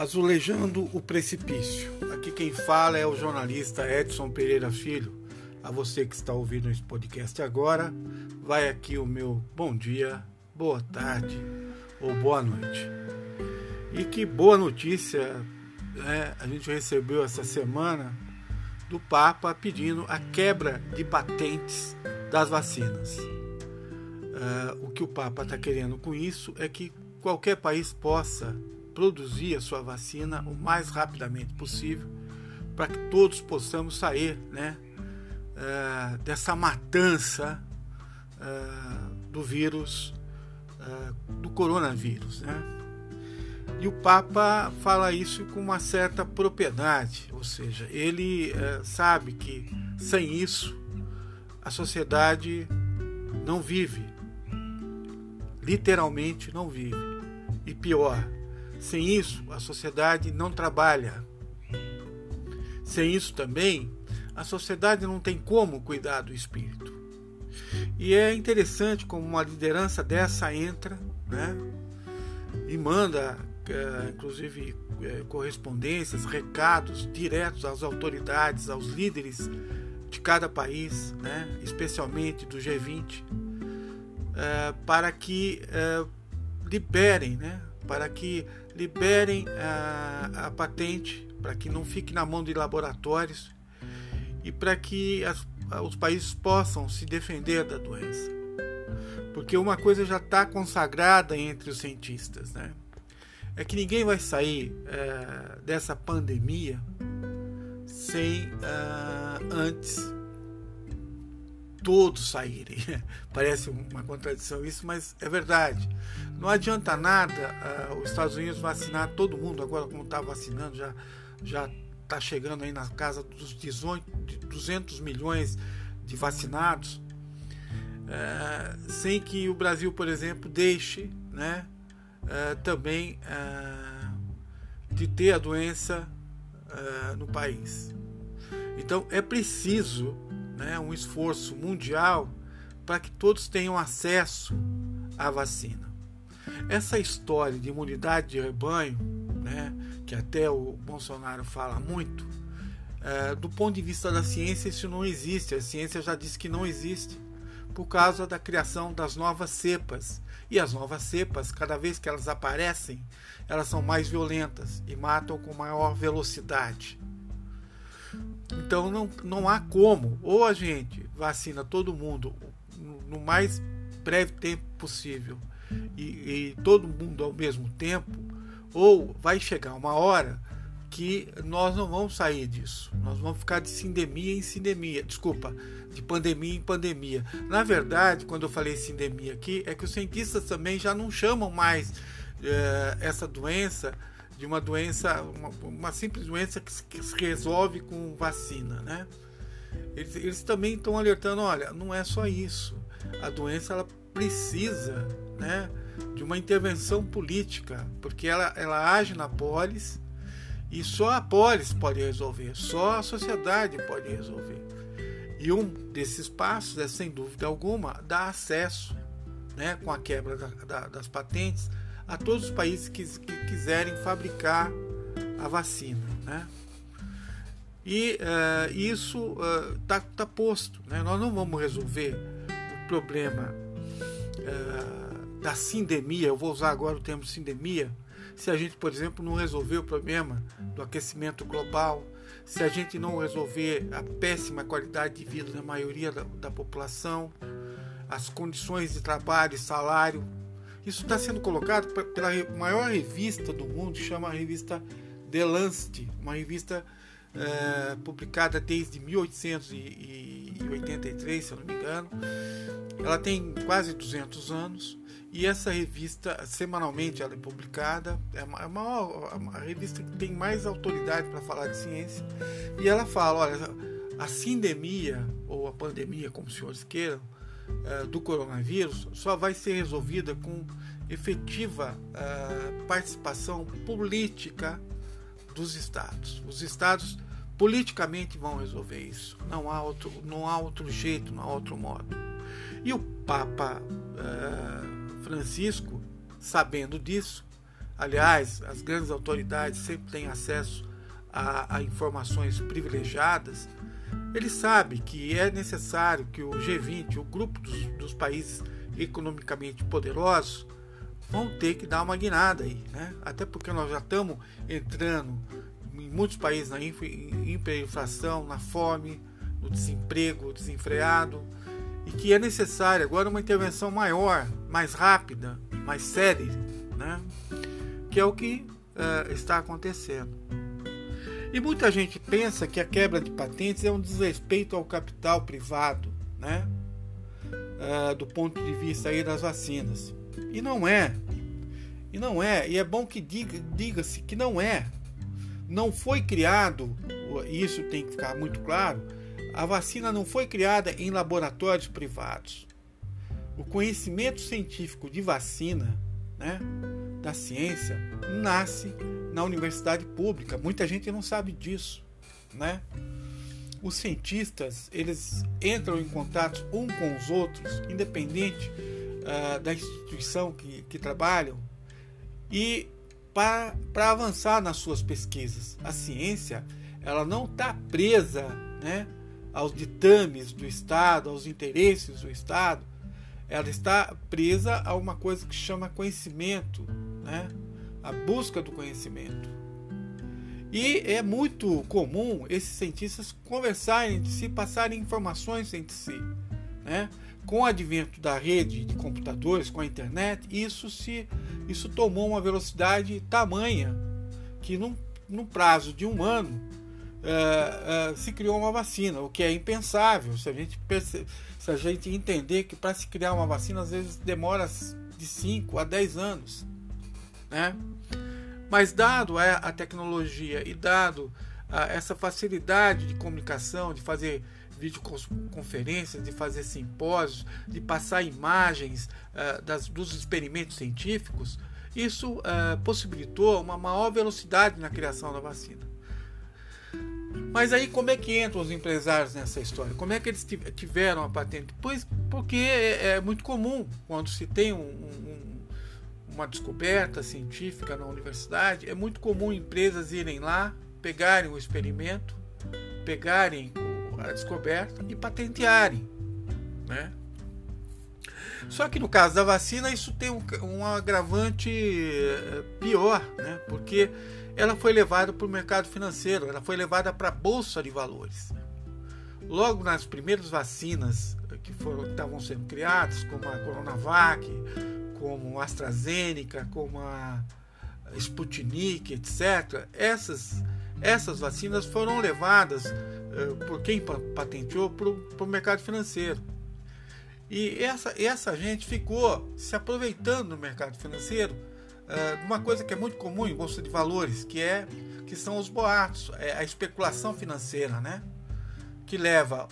Azulejando o Precipício. Aqui quem fala é o jornalista Edson Pereira Filho. A você que está ouvindo esse podcast agora, vai aqui o meu bom dia, boa tarde ou boa noite. E que boa notícia né, a gente recebeu essa semana do Papa pedindo a quebra de patentes das vacinas. Uh, o que o Papa está querendo com isso é que qualquer país possa produzir a sua vacina o mais rapidamente possível para que todos possamos sair né, uh, dessa matança uh, do vírus, uh, do coronavírus. Né? E o Papa fala isso com uma certa propriedade, ou seja, ele sabe que sem isso a sociedade não vive, literalmente não vive. E pior, sem isso, a sociedade não trabalha. Sem isso também, a sociedade não tem como cuidar do espírito. E é interessante como uma liderança dessa entra, né? E manda, é, inclusive, é, correspondências, recados diretos às autoridades, aos líderes de cada país, né? especialmente do G20, é, para que liberem, né? para que liberem a, a patente, para que não fique na mão de laboratórios e para que as, os países possam se defender da doença. Porque uma coisa já está consagrada entre os cientistas, né? É que ninguém vai sair é, dessa pandemia sem uh, antes todos saírem. Parece uma contradição isso, mas é verdade. Não adianta nada uh, os Estados Unidos vacinar todo mundo, agora como está vacinando, já já está chegando aí na casa dos 18, 200 milhões de vacinados, uh, sem que o Brasil, por exemplo, deixe né, uh, também de ter a doença no país. Então é preciso né, um esforço mundial para que todos tenham acesso à vacina. Essa história de imunidade de rebanho, né, que até o Bolsonaro fala muito, é, do ponto de vista da ciência, isso não existe. A ciência já disse que não existe por causa da criação das novas cepas. E as novas cepas, cada vez que elas aparecem, elas são mais violentas e matam com maior velocidade. Então não, não há como. Ou a gente vacina todo mundo no mais breve tempo possível e, e todo mundo ao mesmo tempo, ou vai chegar uma hora que nós não vamos sair disso. Nós vamos ficar de sindemia em sindemia. Desculpa, de pandemia em pandemia. Na verdade, quando eu falei sindemia aqui, é que os cientistas também já não chamam mais eh, essa doença de uma doença, uma, uma simples doença que se, que se, resolve com vacina, né? Eles, eles também estão alertando, olha, não é só isso. A doença ela precisa, né, de uma intervenção política, porque ela, ela age na polis e só a polis pode resolver, só a sociedade pode resolver. E um desses passos é, sem dúvida alguma, dar acesso, né, com a quebra da, da, das patentes, a todos os países que, que quiserem fabricar a vacina. Né? E uh, isso está uh, tá posto. Né? Nós não vamos resolver o problema uh, da sindemia, eu vou usar agora o termo sindemia, se a gente, por exemplo, não resolver o problema do aquecimento global, se a gente não resolver a péssima qualidade de vida da maioria da, da população, as condições de trabalho e salário isso está sendo colocado pela maior revista do mundo, chama a revista The Lancet, uma revista é, publicada desde 1883, se eu não me engano. Ela tem quase 200 anos e essa revista, semanalmente, ela é publicada. É uma, é uma, é uma revista que tem mais autoridade para falar de ciência. E ela fala: olha, a sindemia, ou a pandemia, como os senhores queiram, uh, do coronavírus só vai ser resolvida com efetiva uh, participação política dos estados. Os estados politicamente vão resolver isso. Não há outro, não há outro jeito, não há outro modo. E o Papa uh, Francisco, sabendo disso, aliás, as grandes autoridades sempre têm acesso a, a informações privilegiadas, ele sabe que é necessário que o G20, o grupo dos, dos países economicamente poderosos, vão ter que dar uma guinada aí, né? Até porque nós já estamos entrando em muitos países na hiperinflação, na fome, no desemprego desenfreado, e que é necessária agora uma intervenção maior, mais rápida, mais séria, né? Que é o que uh, está acontecendo. E muita gente pensa que a quebra de patentes é um desrespeito ao capital privado, né? Uh, do ponto de vista aí das vacinas. E não é. E não é. E é bom que diga-se diga que não é. Não foi criado, isso tem que ficar muito claro, a vacina não foi criada em laboratórios privados. O conhecimento científico de vacina, né, da ciência, nasce na universidade pública. Muita gente não sabe disso, né? Os cientistas eles entram em contato um com os outros, independente uh, da instituição que, que trabalham, e para, avançar nas suas pesquisas. A ciência ela não está presa, né, aos ditames do Estado, aos interesses do Estado. Ela está presa a uma coisa que chama conhecimento, né? a busca do conhecimento. E é muito comum esses cientistas conversarem entre si, passarem informações entre si. Né? Com o advento da rede de computadores, com a internet, isso, se, isso tomou uma velocidade tamanha que, num, num prazo de um ano, uh, uh, se criou uma vacina, o que é impensável. Se a gente, perce... se a gente entender que para se criar uma vacina, às vezes demora de 5 a 10 anos. Né? Mas dado a, a tecnologia e dado essa facilidade de comunicação, de fazer videoconferências, de fazer simpósios, de passar imagens uh, das, dos experimentos científicos, isso uh, possibilitou uma maior velocidade na criação da vacina. Mas aí como é que entram os empresários nessa história? Como é que eles tiveram a patente? Pois porque é, é muito comum quando se tem um, um uma descoberta científica na universidade, é muito comum empresas irem lá, pegarem o experimento, pegarem a descoberta e patentearem. Né? Só que no caso da vacina, isso tem um, um agravante eh, pior, né? porque ela foi levada para o mercado financeiro, ela foi levada para a bolsa de valores. Logo nas primeiras vacinas que foram estavam sendo criadas, como a Coronavac, como a AstraZeneca, como a Sputnik, etc., essas, essas vacinas foram levadas uh, por quem patenteou para o mercado financeiro. E essa, essa gente ficou se aproveitando do mercado financeiro uh, de uma coisa que é muito comum em bolsa de valores, que é que são os boatos, é a especulação financeira, né? Que leva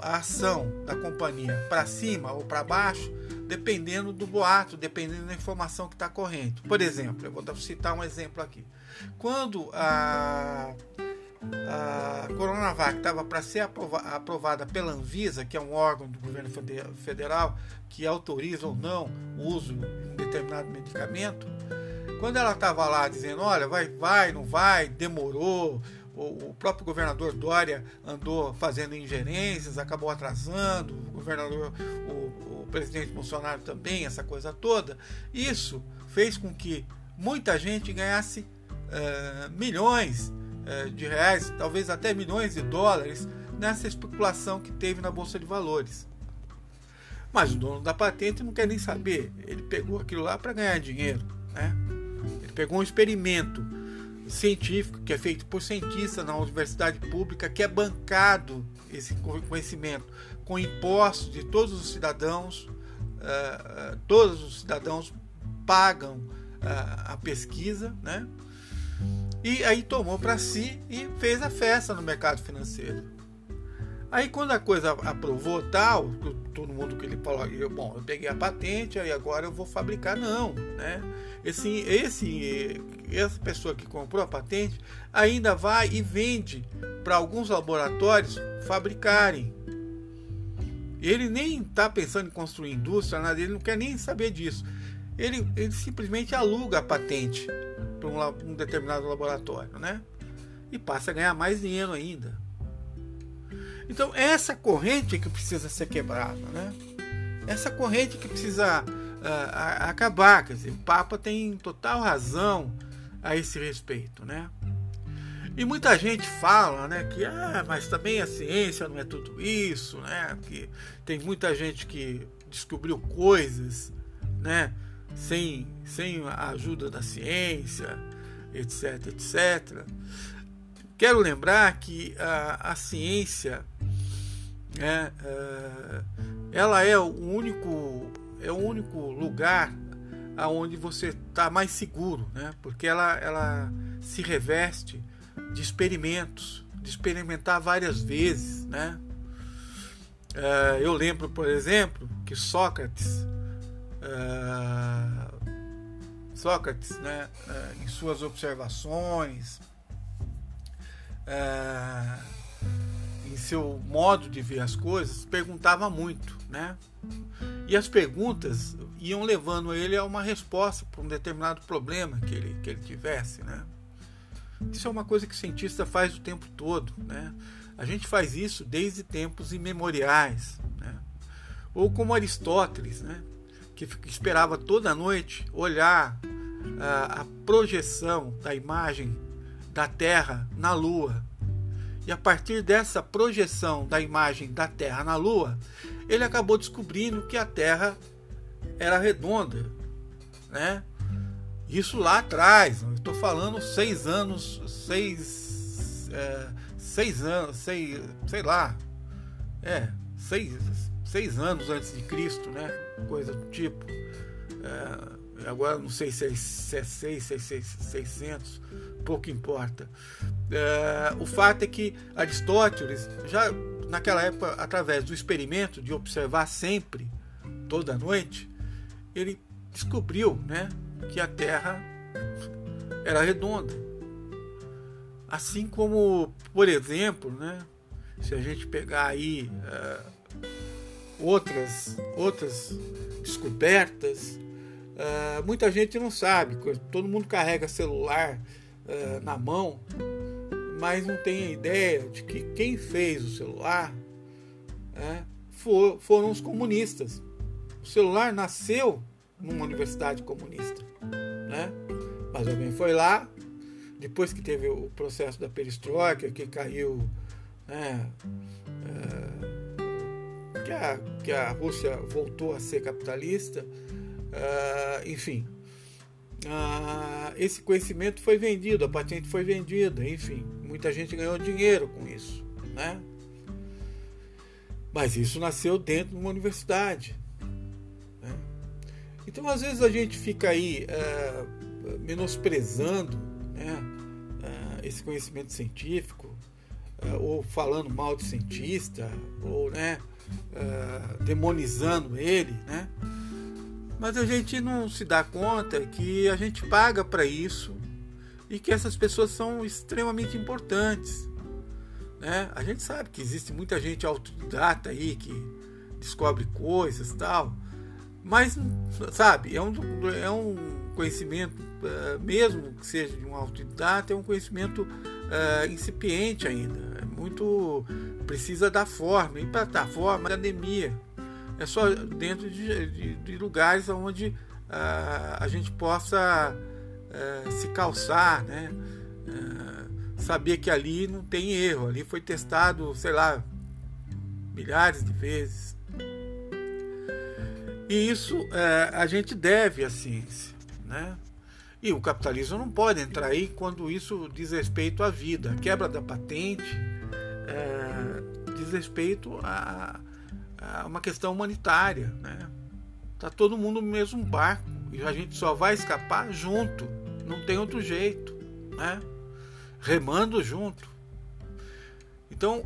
a ação da companhia para cima ou para baixo dependendo do boato, dependendo da informação que está correndo. Por exemplo, eu vou citar um exemplo aqui. Quando a, a Coronavac estava para ser aprovada pela Anvisa, que é um órgão do governo federal que autoriza ou não o uso de um determinado medicamento, quando ela estava lá dizendo, olha, vai, vai, não vai, demorou, o, próprio governador Dória andou fazendo ingerências, acabou atrasando, o governador, o, o presidente Bolsonaro também, essa coisa toda. Isso fez com que muita gente ganhasse uh, milhões uh, de reais, talvez até milhões de dólares, nessa especulação que teve na Bolsa de Valores. Mas o dono da patente não quer nem saber. Ele pegou aquilo lá para ganhar dinheiro. Né? Ele pegou um experimento científico que é feito por cientistas na universidade pública, que é bancado esse conhecimento com impostos de todos os cidadãos, uh, todos os cidadãos pagam uh, a pesquisa, né? E aí tomou para si e fez a festa no mercado financeiro. Aí quando a coisa aprovou tal, todo mundo que ele falou, eu, bom, eu peguei a patente, aí agora eu vou fabricar, não, né? Esse, esse, essa pessoa que comprou a patente ainda vai e vende para alguns laboratórios fabricarem. Ele nem está pensando em construir indústria, nada, ele não quer nem saber disso. ele, ele simplesmente aluga a patente para um, um determinado laboratório, né? E passa a ganhar mais dinheiro ainda. Então, essa corrente que precisa ser quebrada, né? Essa corrente que precisa uh, acabar. Quer dizer, o Papa tem total razão a esse respeito, né? E muita gente fala, né, que ah, mas também a ciência não é tudo isso, né? Que tem muita gente que descobriu coisas, né, sem, sem a ajuda da ciência, etc, etc. Quero lembrar que a, a ciência né, uh, ela é o único é o único lugar aonde você está mais seguro, né? Porque ela ela se reveste de experimentos, de experimentar várias vezes, né? Uh, eu lembro, por exemplo, que Sócrates uh, Sócrates, né, em suas observações, em seu modo de ver as coisas, perguntava muito, né? E as perguntas iam levando ele a uma resposta para um determinado problema que ele, que ele tivesse, né? Isso é uma coisa que o cientista faz o tempo todo, né? A gente faz isso desde tempos imemoriais, né? Ou como Aristóteles, né? Que esperava toda noite olhar a, a projeção da imagem da Terra na Lua e a partir dessa projeção da imagem da Terra na Lua, ele acabou descobrindo que a Terra era redonda, né? Isso lá atrás, estou falando seis anos, seis, é, seis anos, seis, sei lá, é, seis, seis anos antes de Cristo, né? Coisa do tipo. É, agora não sei se é, se é seis, se é seiscentos, pouco importa. É, o fato é que Aristóteles, já naquela época, através do experimento de observar sempre, toda noite, ele descobriu né, que a Terra era redonda. Assim como, por exemplo, né, se a gente pegar aí é, outras, outras descobertas, é, muita gente não sabe, todo mundo carrega celular uh, na mão, mas não tem ideia de que quem fez o celular é, for, foram os comunistas. O celular nasceu numa universidade comunista, né? mas alguém foi lá, depois que teve o processo da perestroika, que caiu, né, é, que, a, que a Rússia voltou a ser capitalista, uh, enfim, ah, esse conhecimento foi vendido, a patente foi vendida, enfim, muita gente ganhou dinheiro com isso, né? Mas isso nasceu dentro de uma universidade. Né? Então, às vezes, a gente fica aí ah, menosprezando né, esse conhecimento científico, ou falando mal de cientista, ou né, demonizando ele, né? Mas a gente não se dá conta que a gente paga para isso e que essas pessoas são extremamente importantes. Né? A gente sabe que existe muita gente autodidata aí que descobre coisas tal, mas sabe, é um, é um conhecimento, uh, mesmo que seja de um autodidata, é um conhecimento uh, incipiente ainda. É muito. precisa dar forma, e para dar forma, academia é só dentro de, de, de lugares onde uh, a gente possa uh, se calçar, né? Uh, saber que ali não tem erro, ali foi testado, sei lá, milhares de vezes. E isso a gente deve à ciência, né? E o capitalismo não pode entrar aí quando isso diz respeito à vida. A quebra da patente é, diz respeito a, é uma questão humanitária, né? Tá todo mundo no mesmo barco e a gente só vai escapar junto, não tem outro jeito, né? Remando junto. Então,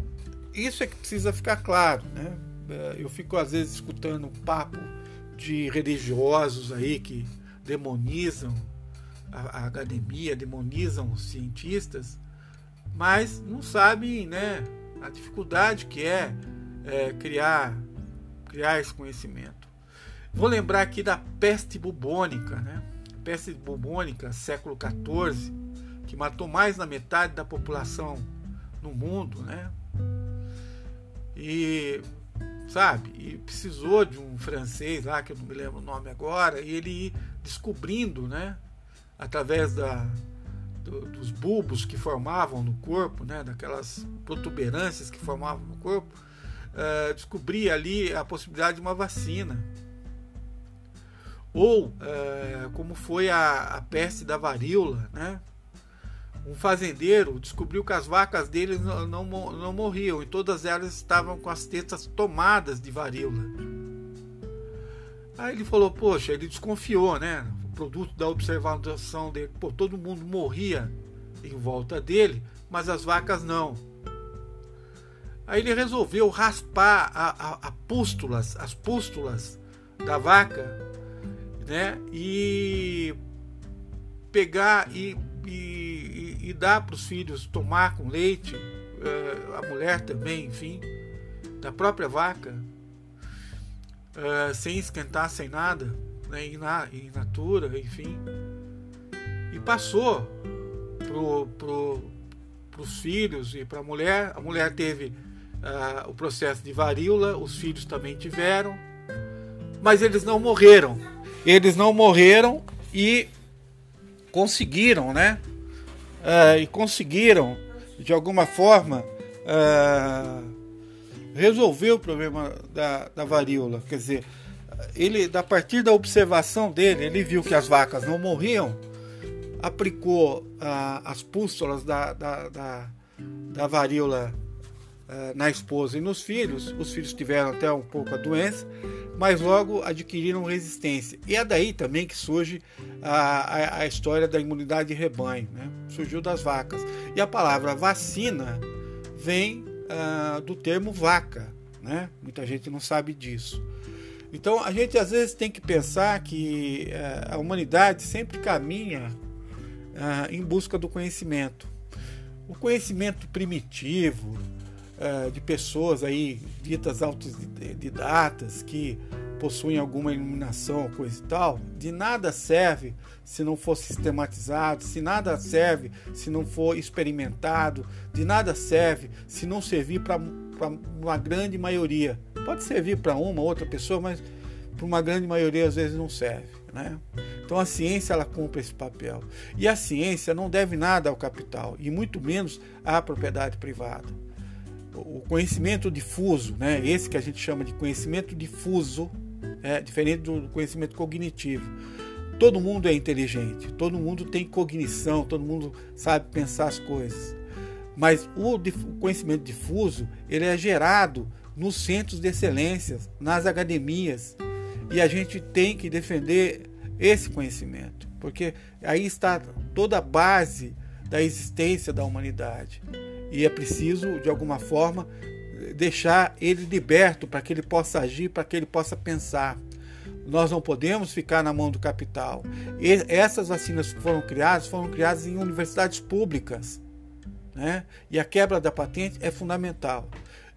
isso é que precisa ficar claro, né? É, eu fico às vezes escutando papo de religiosos aí que demonizam a, academia, demonizam os cientistas, mas não sabem, né, a dificuldade que é é, criar, criar esse conhecimento. Vou lembrar aqui da peste bubônica, né? Peste bubônica, século XIV, que matou mais da metade da população no mundo, né? E sabe? E precisou de um francês lá, que eu não me lembro o nome agora, e ele descobrindo, né? Através da, do, dos bulbos que formavam no corpo, né? Daquelas protuberâncias que formavam no corpo, uh, descobrir ali a possibilidade de uma vacina. Ou, uh, como foi a, a peste da varíola, né? um fazendeiro descobriu que as vacas dele não, não, não morriam e todas elas estavam com as tetas tomadas de varíola. Aí ele falou, poxa, ele desconfiou, né? O produto da observação dele, pô, todo mundo morria em volta dele, mas as vacas não. Aí ele resolveu raspar a, a, a pústulas, as pústulas da vaca, né? E pegar e, e, e dar para os filhos tomar com leite, uh, a mulher também, enfim, da própria vaca, uh, sem esquentar, sem nada, né, in, na, natura, enfim. E passou pro, pro, os filhos e para a mulher. A mulher teve uh, o processo de varíola, os filhos também tiveram, mas eles não morreram. Eles não morreram e conseguiram, né? Uh, e conseguiram, de alguma forma, uh, resolver o problema da, da varíola. Quer dizer, ele, a partir da observação dele, ele viu que as vacas não morriam, aplicou as pústulas da, da, da, da varíola na esposa e nos filhos. Os filhos tiveram até um pouco a doença, mas logo adquiriram resistência. E é daí também que surge a, a, a história da imunidade de rebanho, né? surgiu das vacas. E a palavra vacina vem uh, do termo vaca, né? muita gente não sabe disso. Então a gente às vezes tem que pensar que uh, a humanidade sempre caminha uh, em busca do conhecimento. O conhecimento primitivo, uh, de pessoas aí ditas autodidatas que possuem alguma iluminação, coisa e tal, de nada serve se não for sistematizado, se nada serve se não for experimentado, de nada serve se não servir para uma grande maioria. Pode servir para uma outra pessoa, mas para uma grande maioria às vezes não serve. Né? Então a ciência ela cumpre esse papel. E a ciência não deve nada ao capital, e muito menos à propriedade privada o conhecimento difuso, né? esse que a gente chama de conhecimento difuso, é diferente do conhecimento cognitivo. Todo mundo é inteligente, todo mundo tem cognição, todo mundo sabe pensar as coisas. Mas o conhecimento difuso ele é gerado nos centros de excelência, nas academias. E a gente tem que defender esse conhecimento, porque aí está toda a base da existência da humanidade e é preciso, de alguma forma, deixar ele liberto para que ele possa agir, para que ele possa pensar. Nós não podemos ficar na mão do capital. E essas vacinas que foram criadas foram criadas em universidades públicas. Né? E a quebra da patente é fundamental.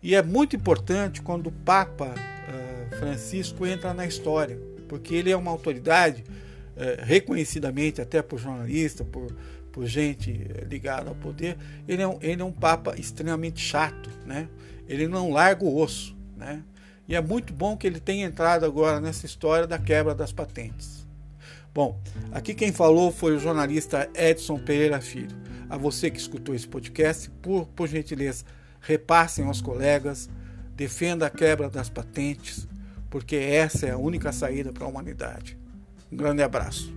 E é muito importante quando o Papa uh, Francisco entra na história, porque ele é uma autoridade uh, reconhecidamente até por jornalista, por, por gente ligada ao poder, ele é um, ele é um papa extremamente chato, né? Ele não larga o osso, né? E é muito bom que ele tenha entrado agora nessa história da quebra das patentes. Bom, aqui quem falou foi o jornalista Edson Pereira Filho. A você que escutou esse podcast, por, por gentileza, repassem aos colegas, defenda a quebra das patentes, porque essa é a única saída para a humanidade. Um grande abraço.